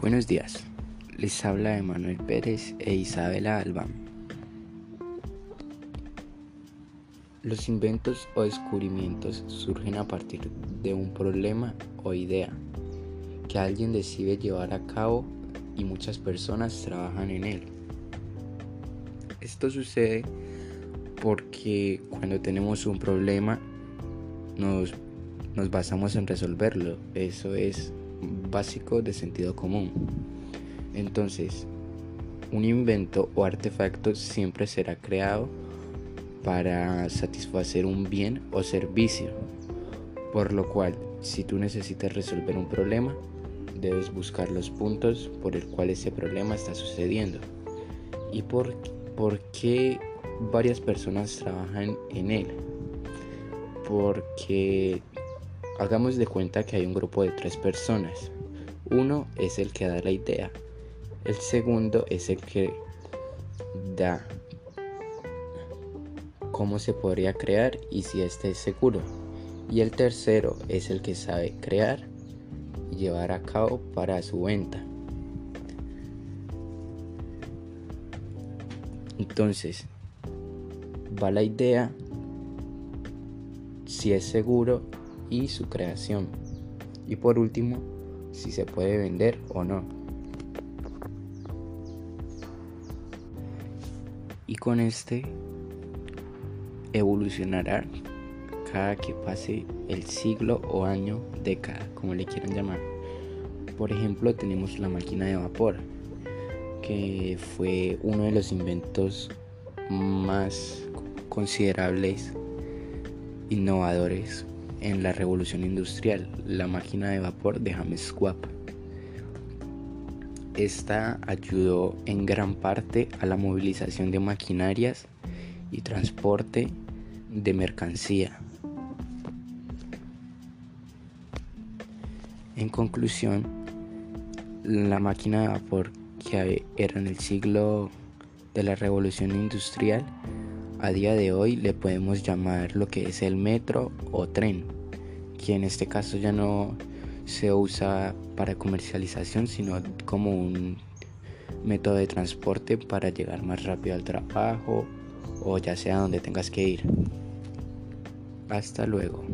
Buenos días, les habla Emanuel Pérez e Isabela Alba. Los inventos o descubrimientos surgen a partir de un problema o idea que alguien decide llevar a cabo y muchas personas trabajan en él. Esto sucede porque cuando tenemos un problema nos, nos basamos en resolverlo. Eso es básico de sentido común. Entonces, un invento o artefacto siempre será creado para satisfacer un bien o servicio. Por lo cual, si tú necesitas resolver un problema, debes buscar los puntos por el cual ese problema está sucediendo. ¿Y por, por qué varias personas trabajan en él? Porque hagamos de cuenta que hay un grupo de tres personas. Uno es el que da la idea. El segundo es el que da cómo se podría crear y si este es seguro. Y el tercero es el que sabe crear y llevar a cabo para su venta. Entonces, va la idea, si es seguro y su creación. Y por último, si se puede vender o no. Y con este evolucionará cada que pase el siglo o año, década, como le quieran llamar. Por ejemplo, tenemos la máquina de vapor, que fue uno de los inventos más considerables, innovadores en la revolución industrial, la máquina de vapor de James. Esta ayudó en gran parte a la movilización de maquinarias y transporte de mercancía. En conclusión, la máquina de vapor que era en el siglo de la revolución industrial, a día de hoy le podemos llamar lo que es el metro o tren, que en este caso ya no se usa para comercialización, sino como un método de transporte para llegar más rápido al trabajo o ya sea donde tengas que ir. Hasta luego.